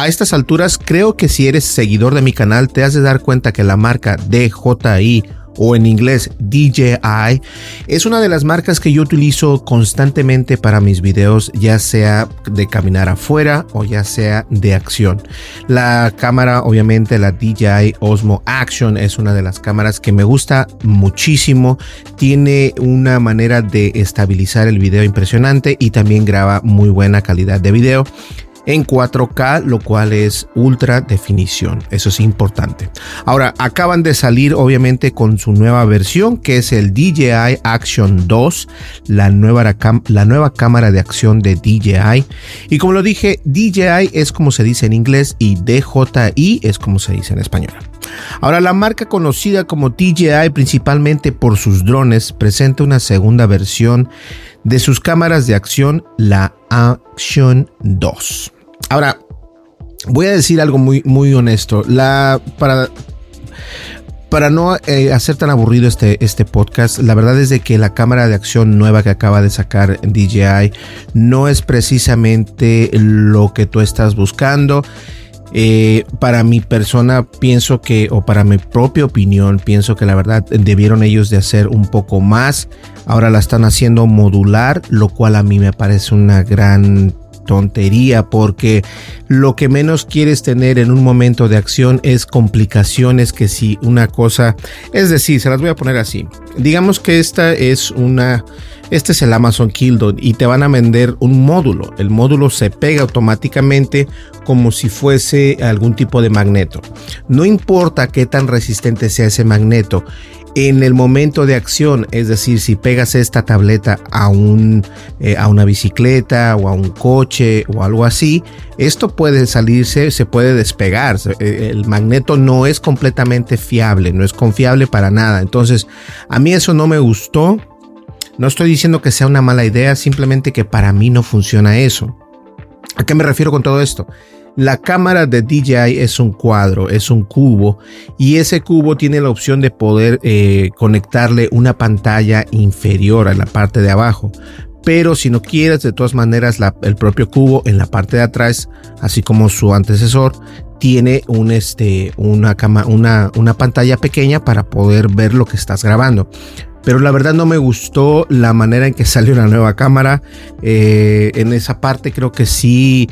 A estas alturas creo que si eres seguidor de mi canal te has de dar cuenta que la marca DJI o en inglés DJI es una de las marcas que yo utilizo constantemente para mis videos ya sea de caminar afuera o ya sea de acción. La cámara obviamente la DJI Osmo Action es una de las cámaras que me gusta muchísimo. Tiene una manera de estabilizar el video impresionante y también graba muy buena calidad de video en 4K, lo cual es ultra definición. Eso es importante. Ahora, acaban de salir obviamente con su nueva versión, que es el DJI Action 2, la nueva, la nueva cámara de acción de DJI. Y como lo dije, DJI es como se dice en inglés y DJI es como se dice en español. Ahora, la marca conocida como DJI principalmente por sus drones presenta una segunda versión de sus cámaras de acción, la Action 2. Ahora, voy a decir algo muy, muy honesto. La, para, para no eh, hacer tan aburrido este, este podcast, la verdad es de que la cámara de acción nueva que acaba de sacar DJI no es precisamente lo que tú estás buscando. Eh, para mi persona pienso que, o para mi propia opinión, pienso que la verdad debieron ellos de hacer un poco más. Ahora la están haciendo modular, lo cual a mí me parece una gran tontería porque lo que menos quieres tener en un momento de acción es complicaciones que si una cosa, es decir, se las voy a poner así. Digamos que esta es una este es el Amazon Kindle y te van a vender un módulo. El módulo se pega automáticamente como si fuese algún tipo de magneto. No importa qué tan resistente sea ese magneto, en el momento de acción, es decir, si pegas esta tableta a, un, eh, a una bicicleta o a un coche o algo así, esto puede salirse, se puede despegar. Eh, el magneto no es completamente fiable, no es confiable para nada. Entonces, a mí eso no me gustó. No estoy diciendo que sea una mala idea, simplemente que para mí no funciona eso. ¿A qué me refiero con todo esto? La cámara de DJI es un cuadro, es un cubo y ese cubo tiene la opción de poder eh, conectarle una pantalla inferior a la parte de abajo. Pero si no quieres, de todas maneras, el propio cubo en la parte de atrás, así como su antecesor, tiene un, este, una, pantalla pequeña para poder ver lo que estás grabando pero la verdad no me gustó la manera en que salió la nueva cámara. Eh, en esa parte creo que sí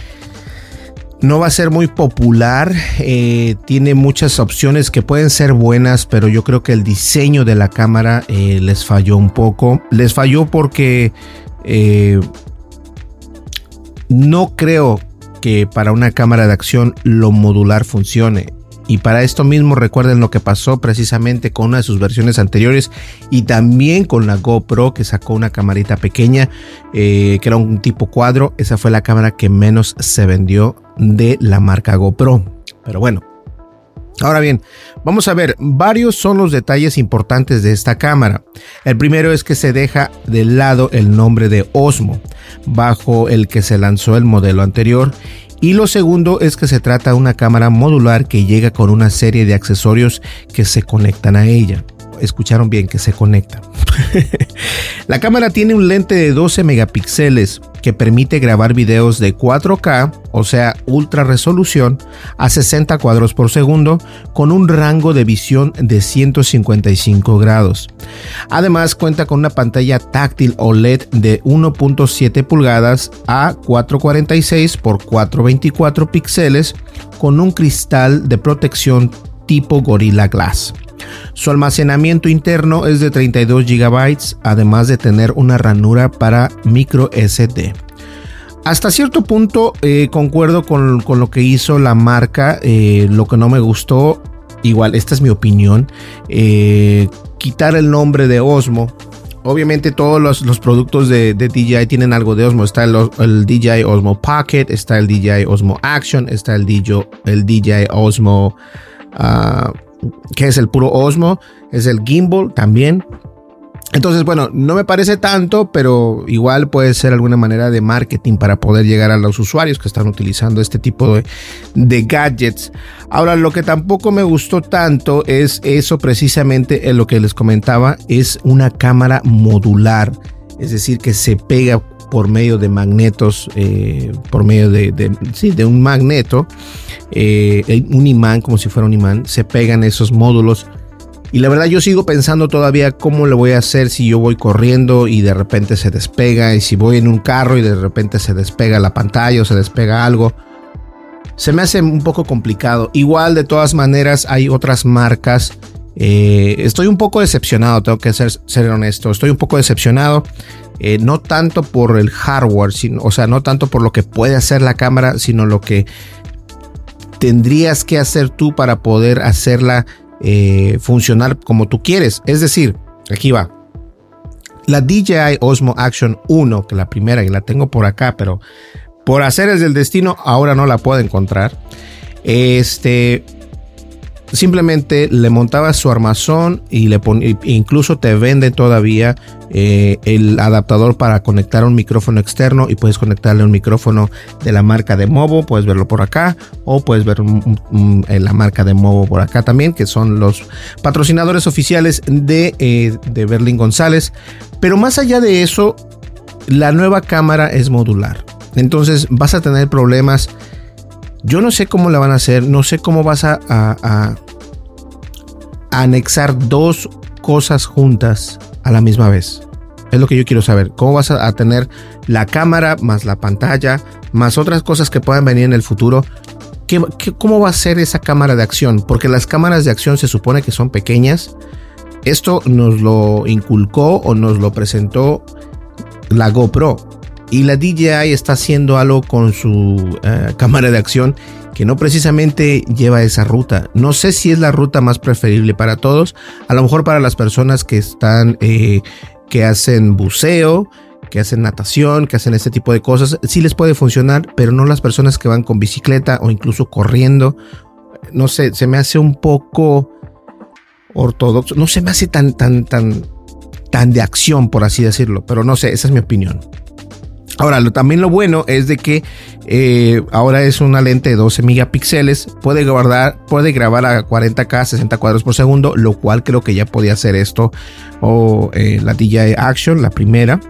no va a ser muy popular. Eh, tiene muchas opciones que pueden ser buenas, pero yo creo que el diseño de la cámara eh, les falló un poco. Les falló porque no creo que para una cámara de acción lo modular funcione. Y para esto mismo recuerden lo que pasó precisamente con una de sus versiones anteriores y también con la GoPro que sacó una camarita pequeña eh, que era un tipo cuadro. Esa fue la cámara que menos se vendió de la marca GoPro. Pero bueno. Ahora bien, vamos a ver, varios son los detalles importantes de esta cámara. El primero es que se deja de lado el nombre de Osmo, bajo el que se lanzó el modelo anterior, y lo segundo es que se trata de una cámara modular que llega con una serie de accesorios que se conectan a ella. Escucharon bien que se conecta. la cámara tiene un lente de 12 megapíxeles que permite grabar videos de 4K, o sea, ultra resolución, a 60 cuadros por segundo, con un rango de visión de 155 grados. Además, cuenta con una pantalla táctil OLED de 1.7 pulgadas a 446 x 424 píxeles, con un cristal de protección tipo Gorilla Glass. Su almacenamiento interno es de 32 GB, además de tener una ranura para micro SD. Hasta cierto punto eh, concuerdo con, lo que hizo la marca. Eh, lo que no me gustó, igual, esta es mi opinión, eh, quitar el nombre de Osmo. Obviamente todos los, productos de, DJI tienen algo de Osmo. Está el, DJI Osmo Pocket, está el DJI Osmo Action, está el el DJI Osmo... Uh, que es el puro Osmo, es el gimbal también. Entonces, bueno, no me parece tanto, pero igual puede ser alguna manera de marketing para poder llegar a los usuarios que están utilizando este tipo de, de gadgets. Ahora, lo que tampoco me gustó tanto es eso precisamente en lo que les comentaba, es una cámara modular, es decir, que se pega por medio de magnetos, eh, por medio de, sí, de un magneto, eh, un imán, como si fuera un imán, se pegan esos módulos. Y la verdad yo sigo pensando todavía cómo lo voy a hacer si yo voy corriendo y de repente se despega, y si voy en un carro y de repente se despega la pantalla o se despega algo. Se me hace un poco complicado. Igual de todas maneras hay otras marcas eh, estoy un poco decepcionado, tengo que ser, ser honesto. Estoy un poco decepcionado. Eh, no tanto por el hardware, sino, o sea, no tanto por lo que puede hacer la cámara, sino lo que tendrías que hacer tú para poder hacerla eh, funcionar como tú quieres. Es decir, aquí va. La DJI Osmo Action 1, que la primera y la tengo por acá, pero por hacer es del destino, ahora no la puedo encontrar. Este, simplemente le montabas su armazón y le incluso te vende todavía eh, el adaptador para conectar un micrófono externo y puedes conectarle un micrófono de la marca de Movo, puedes verlo por acá o puedes ver la marca de Movo por acá también, que son los patrocinadores oficiales de, eh, de Berlín González. Pero más allá de eso, la nueva cámara es modular. Entonces vas a tener problemas yo no sé cómo la van a hacer, no sé cómo vas a, anexar dos cosas juntas a la misma vez. Es lo que yo quiero saber. ¿Cómo vas a, tener la cámara más la pantalla más otras cosas que puedan venir en el futuro? cómo va a ser esa cámara de acción? Porque las cámaras de acción se supone que son pequeñas. Esto nos lo inculcó o nos lo presentó la GoPro. Y la DJI está haciendo algo con su eh, cámara de acción que no precisamente lleva esa ruta. No sé si es la ruta más preferible para todos. A lo mejor para las personas que están, eh, que hacen buceo, que hacen natación, que hacen este tipo de cosas, sí les puede funcionar, pero no las personas que van con bicicleta o incluso corriendo. No sé, se me hace un poco ortodoxo. No se me hace tan, tan, tan, tan de acción, por así decirlo. Pero no sé, esa es mi opinión. Ahora, también lo bueno es de que eh, ahora es una lente de 12 megapíxeles, puede, guardar, puede grabar a 40K, 60 cuadros por segundo, lo cual creo que ya podía hacer esto o eh, la DJI Action, la primera.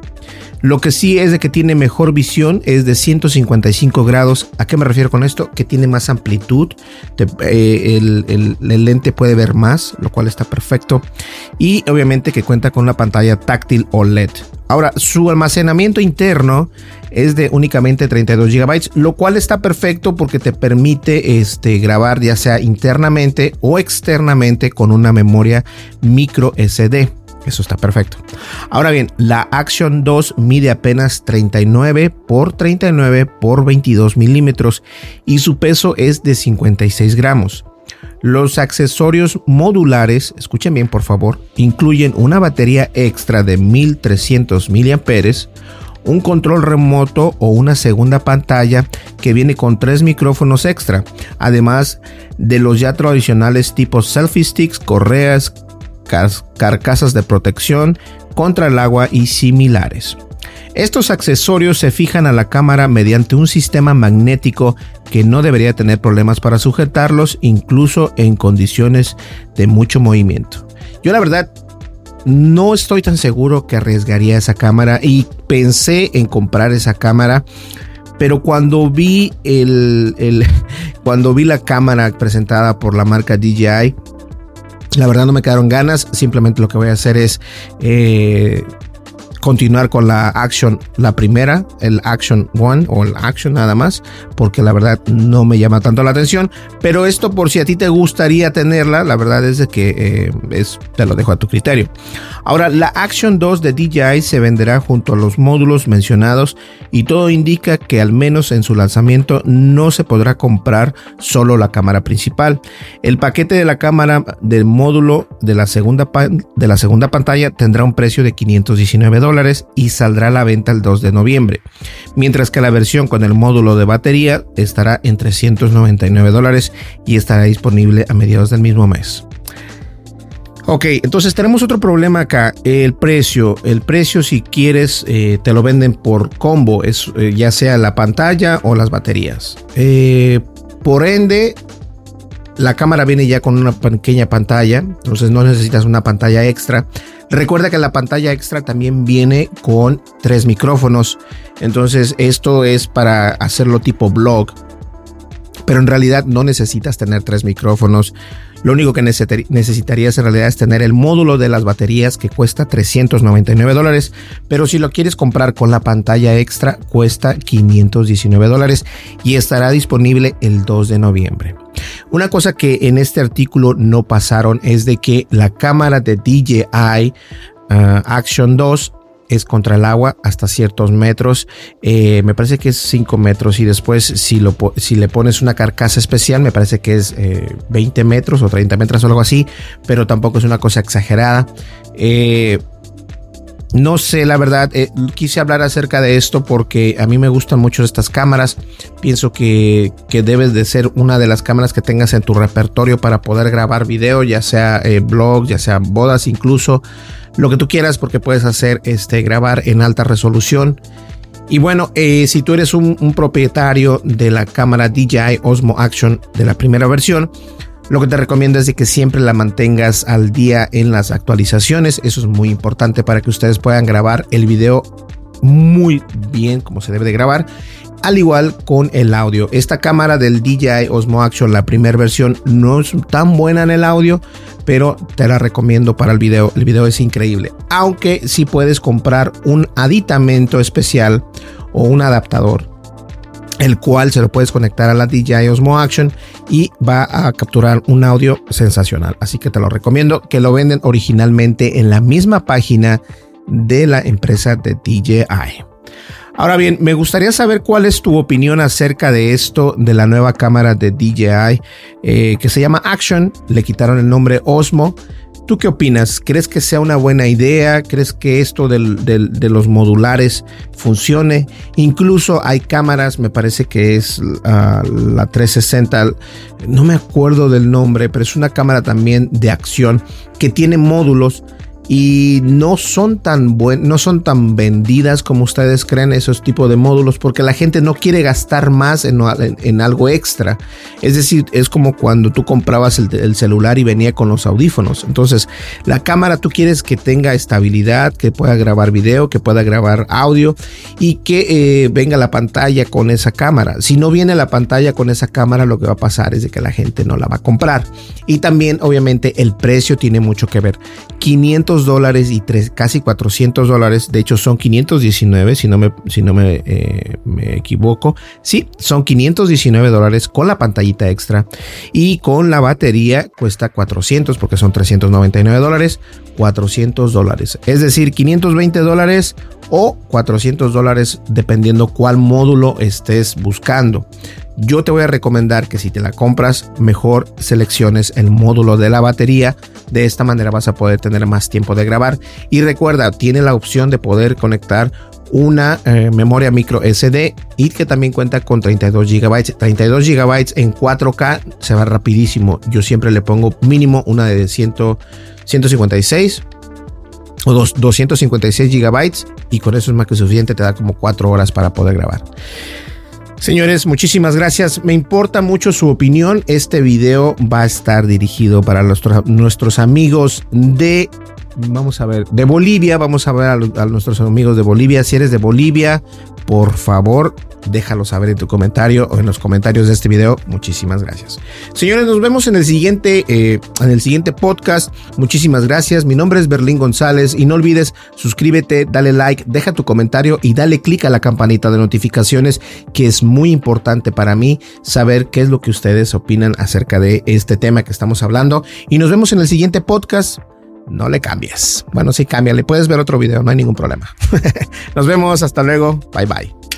Lo que sí es de que tiene mejor visión, es de 155 grados. ¿A qué me refiero con esto? Que tiene más amplitud. Eh, el, lente puede ver más, lo cual está perfecto. Y obviamente que cuenta con una pantalla táctil OLED. Ahora, su almacenamiento interno es de únicamente 32 GB, lo cual está perfecto porque te permite este, grabar ya sea internamente o externamente con una memoria micro SD. Eso está perfecto. Ahora bien, la Action 2 mide apenas 39 por 39 por 22 milímetros y su peso es de 56 gramos. Los accesorios modulares, escuchen bien por favor, incluyen una batería extra de 1300 mAh, un control remoto o una segunda pantalla que viene con tres micrófonos extra, además de los ya tradicionales tipos selfie sticks, correas, carcasas de protección contra el agua y similares. Estos accesorios se fijan a la cámara mediante un sistema magnético que no debería tener problemas para sujetarlos incluso en condiciones de mucho movimiento. Yo la verdad no estoy tan seguro que arriesgaría esa cámara y pensé en comprar esa cámara. Pero cuando vi el, cuando vi la cámara presentada por la marca DJI, la verdad no me quedaron ganas. Simplemente lo que voy a hacer es eh, continuar con la Action, la primera, el Action One o el Action nada más, porque la verdad no me llama tanto la atención. Pero esto por si a ti te gustaría tenerla, la verdad es que eh, te lo dejo a tu criterio. Ahora, la Action 2 de DJI se venderá junto a los módulos mencionados y todo indica que al menos en su lanzamiento no se podrá comprar solo la cámara principal. El paquete de la cámara del módulo de la segunda, de la segunda pantalla tendrá un precio de 519 dólares y saldrá a la venta el 2 de noviembre, mientras que la versión con el módulo de batería estará en 399 dólares y estará disponible a mediados del mismo mes. Ok, entonces tenemos otro problema acá, el precio. El precio si quieres te lo venden por combo, es, ya sea la pantalla o las baterías. por ende, la cámara viene ya con una pequeña pantalla, entonces no necesitas una pantalla extra. Recuerda que la pantalla extra también viene con tres micrófonos. Entonces esto es para hacerlo tipo blog. Pero en realidad no necesitas tener tres micrófonos. Lo único que necesitarías en realidad es tener el módulo de las baterías que cuesta 399 dólares. Pero si lo quieres comprar con la pantalla extra cuesta 519 dólares y estará disponible el 2 de noviembre. Una cosa que en este artículo no pasaron es de que la cámara de DJI ah, Action 2 es contra el agua hasta ciertos metros. Eh, me parece que es 5 metros y después si, lo, si le pones una carcasa especial me parece que es 20 eh, metros o 30 metros o algo así, pero tampoco es una cosa exagerada. Eh, no sé, la verdad, eh, quise hablar acerca de esto porque a mí me gustan mucho estas cámaras. Pienso que, que, debes de ser una de las cámaras que tengas en tu repertorio para poder grabar video, ya sea eh, blogs, ya sea bodas, incluso lo que tú quieras, porque puedes hacer este grabar en alta resolución. Y bueno, eh, si tú eres un propietario de la cámara DJI Osmo Action de la primera versión, lo que te recomiendo es de que siempre la mantengas al día en las actualizaciones. Eso es muy importante para que ustedes puedan grabar el video muy bien como se debe de grabar. Al igual con el audio. Esta cámara del DJI Osmo Action, la primera versión, no es tan buena en el audio, pero te la recomiendo para el video. El video es increíble. Aunque si puedes comprar un aditamento especial o un adaptador el cual se lo puedes conectar a la DJI Osmo Action y va a capturar un audio sensacional. Así que te lo recomiendo que lo venden originalmente en la misma página de la empresa de DJI. Ahora bien, me gustaría saber cuál es tu opinión acerca de esto de la nueva cámara de DJI eh, que se llama Action. Le quitaron el nombre Osmo. ¿Tú qué opinas? ¿Crees que sea una buena idea? ¿Crees que esto de los modulares funcione? Incluso hay cámaras, me parece que es ah, la 360, no me acuerdo del nombre, pero es una cámara también de acción que tiene módulos y no son tan buen, no son tan vendidas como ustedes creen esos tipos de módulos porque la gente no quiere gastar más en, en, algo extra. Es decir, es como cuando tú comprabas el, celular y venía con los audífonos. Entonces, la cámara tú quieres que tenga estabilidad, que pueda grabar video, que pueda grabar audio y que eh, venga la pantalla con esa cámara. Si no viene la pantalla con esa cámara, lo que va a pasar es de que la gente no la va a comprar. Y también, obviamente, el precio tiene mucho que ver. 500 dólares y tres, casi 400 dólares. De hecho, son 519, si no me, si no me, eh, me equivoco. Sí, son 519 dólares con la pantallita extra. Y con la batería cuesta 400 porque son 399 dólares. 400 dólares. Es decir, 520 dólares o 400 dólares dependiendo cuál módulo estés buscando. Yo te voy a recomendar que si te la compras, mejor selecciones el módulo de la batería. De esta manera vas a poder tener más tiempo de grabar. Y recuerda, tiene la opción de poder conectar una eh, memoria micro SD y que también cuenta con 32 GB. 32 GB en 4K se va rapidísimo. Yo siempre le pongo mínimo una de 100, 156 o 256 GB y con eso es más que suficiente. Te da como 4 horas para poder grabar. Señores, muchísimas gracias. Me importa mucho su opinión. Este video va a estar dirigido para nuestros amigos de vamos a ver, de Bolivia, vamos a ver a, nuestros amigos de Bolivia. Si eres de Bolivia, por favor, déjalo saber en tu comentario o en los comentarios de este video. Muchísimas gracias. Señores, nos vemos en el siguiente, eh, en el siguiente podcast. Muchísimas gracias. Mi nombre es Berlín González y no olvides suscríbete, dale like, deja tu comentario y dale click a la campanita de notificaciones que es muy importante para mí saber qué es lo que ustedes opinan acerca de este tema que estamos hablando. Y nos vemos en el siguiente podcast no le cambies. Bueno, sí, cámbiale. Puedes ver otro video, no hay ningún problema. Nos vemos, hasta luego. Bye bye.